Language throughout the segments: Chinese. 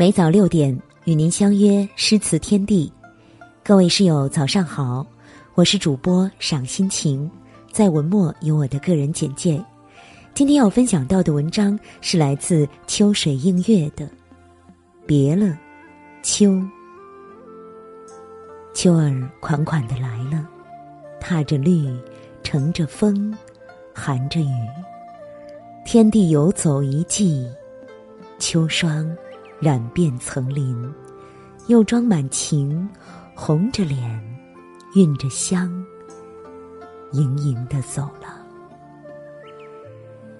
每早六点与您相约诗词天地，各位室友早上好，我是主播赏心情，在文末有我的个人简介。今天要分享到的文章是来自秋水映月的《别了，秋》。秋儿款款的来了，踏着绿，乘着风，含着雨，天地游走一季，秋霜。染遍层林，又装满情，红着脸，运着香，盈盈的走了。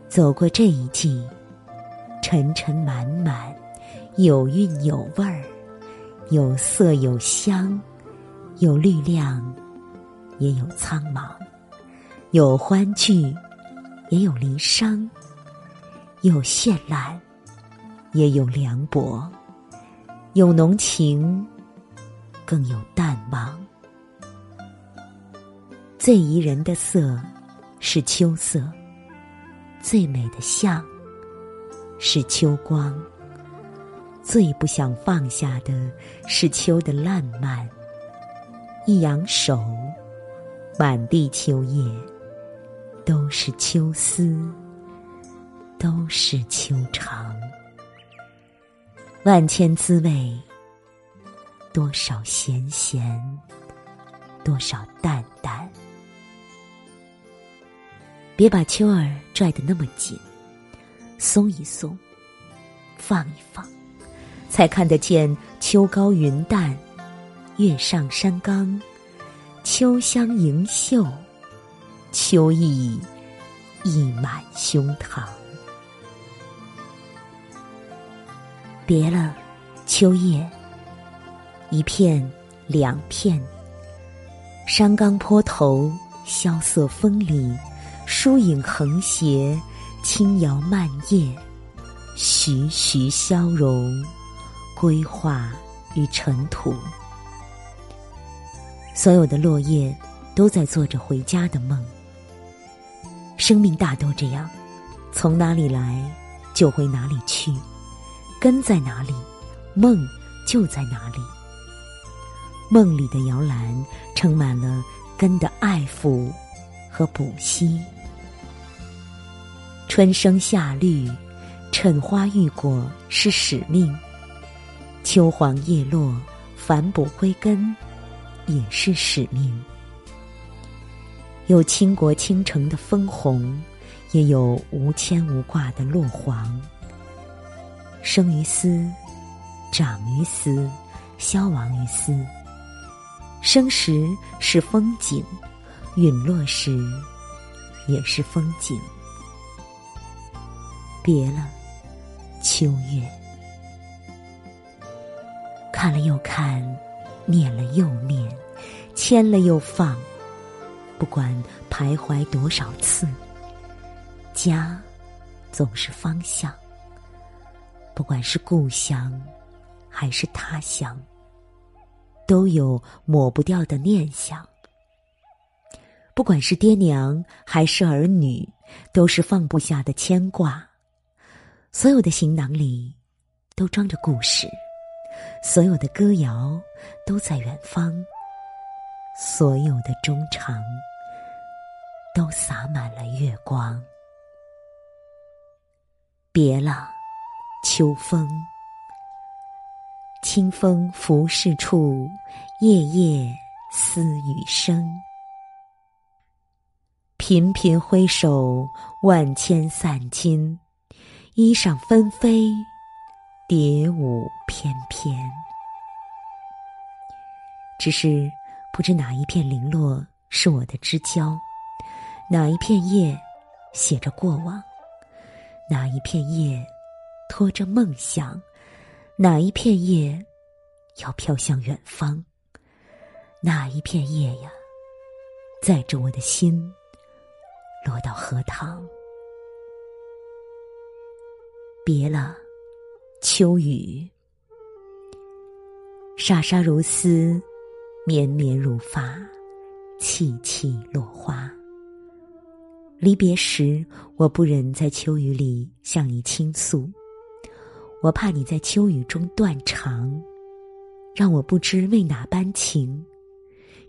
走过这一季，沉沉满满，有韵有味儿，有色有香，有绿亮，也有苍茫，有欢聚，也有离殇，有绚烂。也有凉薄，有浓情，更有淡忘。最宜人的色是秋色，最美的相是秋光。最不想放下的是秋的烂漫。一扬手，满地秋叶，都是秋思，都是秋长。万千滋味，多少咸咸，多少淡淡。别把秋儿拽得那么紧，松一松，放一放，才看得见秋高云淡，月上山岗，秋香盈袖，秋意溢满胸膛。别了，秋叶。一片，两片。山冈坡头，萧瑟风里，疏影横斜，轻摇漫叶，徐徐消融，归化于尘土。所有的落叶，都在做着回家的梦。生命大都这样，从哪里来，就回哪里去。根在哪里，梦就在哪里。梦里的摇篮盛满了根的爱抚和补息。春生夏绿，趁花欲果是使命；秋黄叶落，反哺归根也是使命。有倾国倾城的枫红，也有无牵无挂的落黄。生于斯，长于斯，消亡于斯。生时是风景，陨落时也是风景。别了，秋月。看了又看，念了又念，牵了又放。不管徘徊多少次，家总是方向。不管是故乡，还是他乡，都有抹不掉的念想。不管是爹娘还是儿女，都是放不下的牵挂。所有的行囊里，都装着故事；所有的歌谣，都在远方；所有的衷肠，都洒满了月光。别了。秋风，清风拂拭处，夜夜思雨声。频频挥手，万千散金，衣裳纷飞，蝶舞翩翩。只是不知哪一片零落是我的知交，哪一片叶写着过往，哪一片叶。拖着梦想，哪一片叶要飘向远方？哪一片叶呀，载着我的心落到荷塘？别了，秋雨，沙沙如丝，绵绵如发，萋萋落花。离别时，我不忍在秋雨里向你倾诉。我怕你在秋雨中断肠，让我不知为哪般情。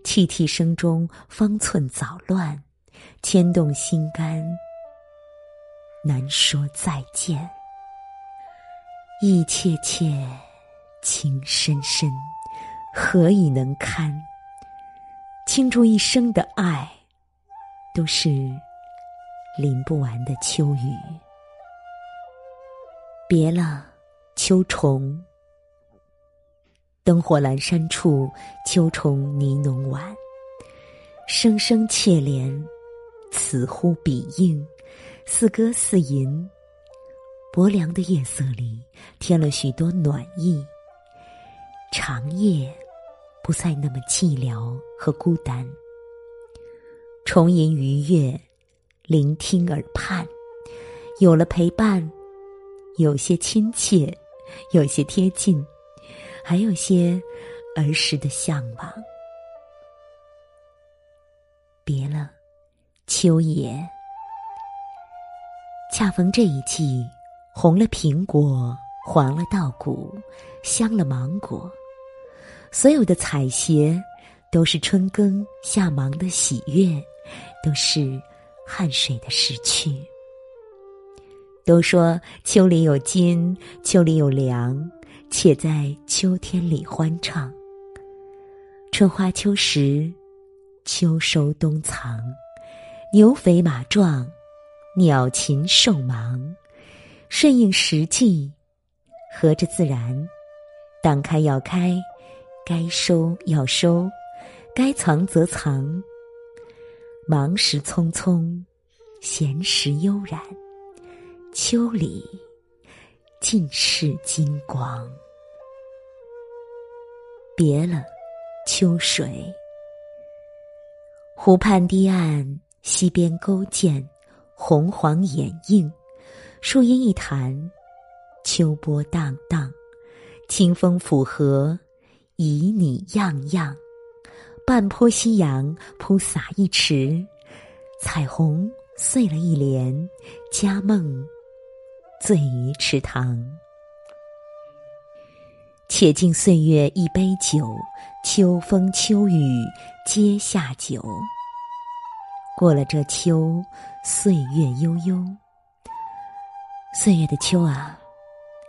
泣涕声中，方寸早乱，牵动心肝，难说再见。意切切，情深深，何以能堪？倾注一生的爱，都是淋不完的秋雨。别了，秋虫。灯火阑珊处，秋虫呢侬晚。声声切怜，此呼彼应，似歌似吟。薄凉的夜色里，添了许多暖意。长夜不再那么寂寥和孤单。重吟愉悦，聆听耳畔，有了陪伴，有些亲切，有些贴近。还有些儿时的向往。别了，秋野。恰逢这一季，红了苹果，黄了稻谷，香了芒果。所有的采撷，都是春耕夏忙的喜悦，都是汗水的逝去。都说秋里有金，秋里有粮。且在秋天里欢唱，春花秋实，秋收冬藏，牛肥马壮，鸟禽兽忙，顺应时季，合着自然，当开要开，该收要收，该藏则藏，忙时匆匆，闲时悠然，秋里。尽是金光。别了，秋水。湖畔堤岸，溪边勾践，红黄掩映，树荫一潭，秋波荡荡，清风抚荷，旖旎样样。半坡夕阳铺洒一池，彩虹碎了一帘，佳梦。醉于池塘，且敬岁月一杯酒，秋风秋雨皆下酒。过了这秋，岁月悠悠。岁月的秋啊，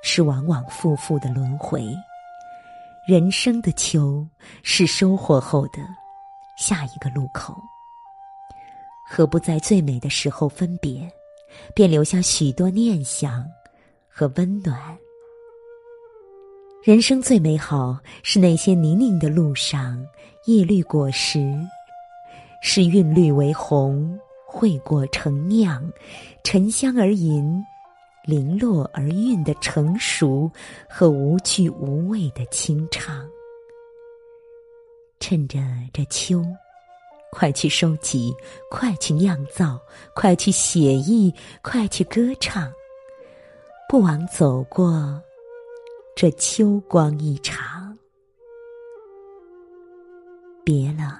是往往复复的轮回；人生的秋，是收获后的下一个路口。何不在最美的时候分别？便留下许多念想和温暖。人生最美好是那些泥泞的路上，叶绿果实，是韵律为红，惠果成酿，沉香而吟，零落而韵的成熟和无惧无畏的清唱。趁着这秋。快去收集，快去酿造，快去写意，快去歌唱，不枉走过这秋光一场。别了，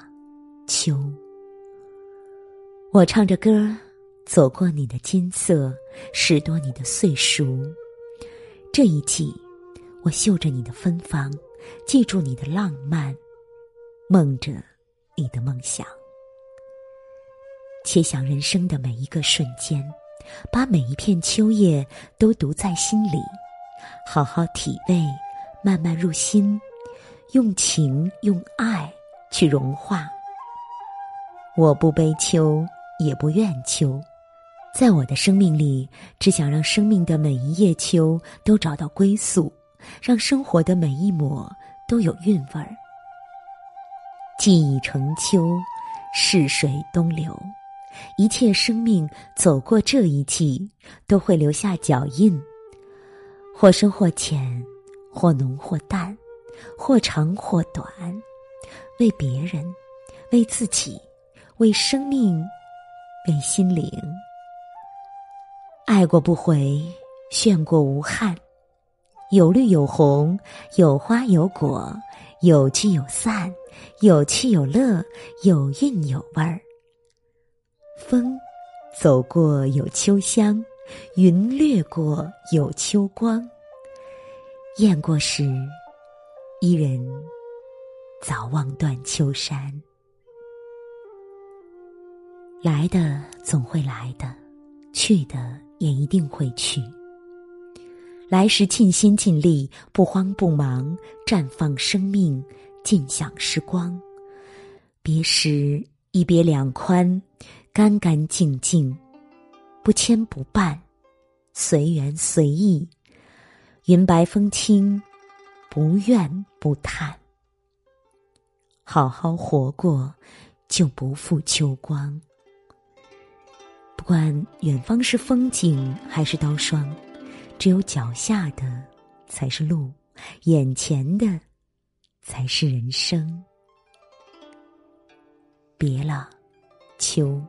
秋。我唱着歌，走过你的金色，拾掇你的岁熟。这一季，我嗅着你的芬芳，记住你的浪漫，梦着你的梦想。切想人生的每一个瞬间，把每一片秋叶都读在心里，好好体味，慢慢入心，用情用爱去融化。我不悲秋，也不怨秋，在我的生命里，只想让生命的每一叶秋都找到归宿，让生活的每一抹都有韵味儿。记忆成秋，逝水东流。一切生命走过这一季，都会留下脚印，或深或浅，或浓或淡，或长或短，为别人，为自己，为生命，为心灵。爱过不回，炫过无憾，有绿有红，有花有果，有聚有散，有趣有乐，有韵有味儿。风，走过有秋香；云掠过有秋光。雁过时，伊人早望断秋山。来的总会来的，去的也一定会去。来时尽心尽力，不慌不忙，绽放生命，尽享时光；别时一别两宽，干干净净，不牵不绊，随缘随意，云白风轻，不怨不叹。好好活过，就不负秋光。不管远方是风景还是刀霜，只有脚下的才是路，眼前的才是人生。别了，秋。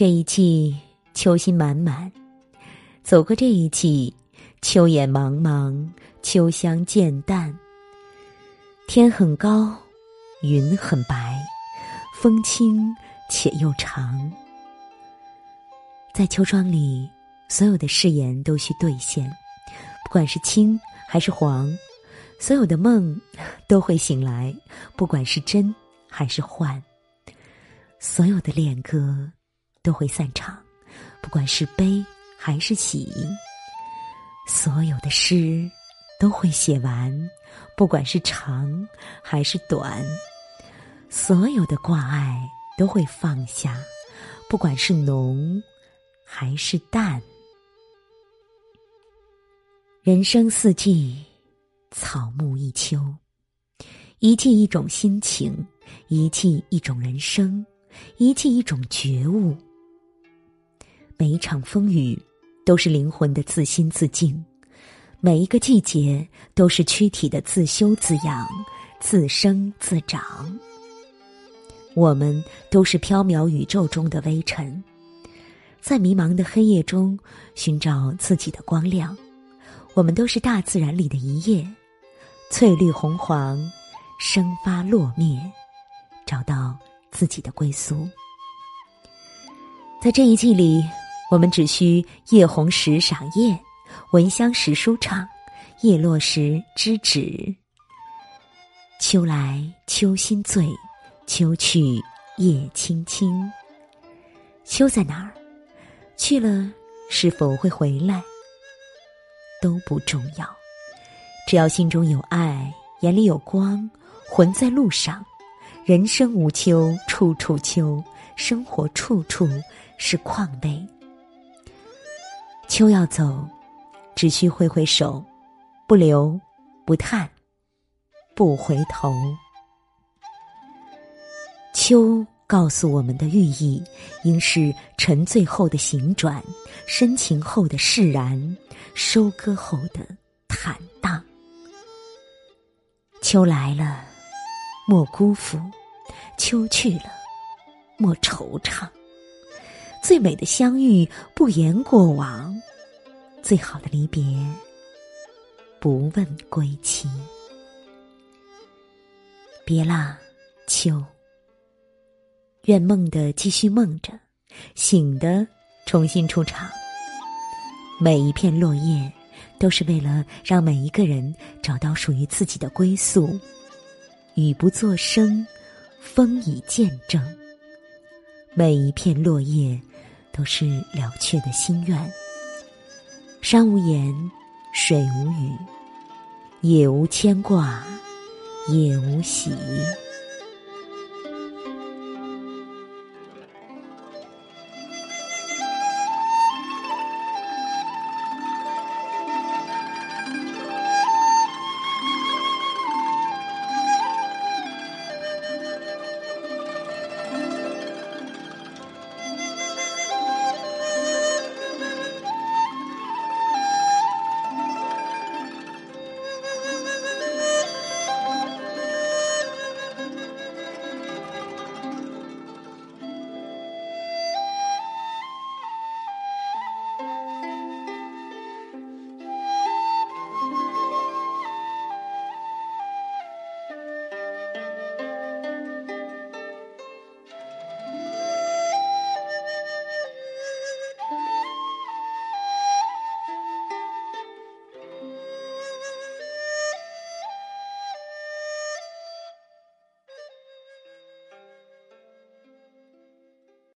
这一季秋心满满，走过这一季，秋眼茫茫，秋香渐淡。天很高，云很白，风轻且又长。在秋窗里，所有的誓言都需兑现，不管是青还是黄；所有的梦都会醒来，不管是真还是幻；所有的恋歌都会散场，不管是悲还是喜；所有的诗都会写完，不管是长还是短；所有的挂碍都会放下，不管是浓。还是淡。人生四季，草木一秋，一季一种心情，一季一种人生，一季一种觉悟。每一场风雨，都是灵魂的自心自净；每一个季节，都是躯体的自修自养、自生自长。我们都是缥缈宇宙中的微尘。在迷茫的黑夜中寻找自己的光亮，我们都是大自然里的一叶，翠绿红黄，生发落灭，找到自己的归宿。在这一季里，我们只需夜红时赏叶，闻香时舒畅，叶落时知止。秋来秋心醉，秋去叶青青。秋在哪儿？去了，是否会回来？都不重要，只要心中有爱，眼里有光，魂在路上。人生无秋，处处秋，生活处处是况味。秋要走，只需挥挥手，不留，不叹，不回头。秋。告诉我们的寓意，应是沉醉后的醒转，深情后的释然，收割后的坦荡。秋来了，莫辜负；秋去了，莫惆怅。最美的相遇，不言过往；最好的离别，不问归期。别啦，秋。愿梦的继续梦着，醒的重新出场。每一片落叶，都是为了让每一个人找到属于自己的归宿。雨不作声，风已见证。每一片落叶，都是了却的心愿。山无言，水无语，也无牵挂，也无喜。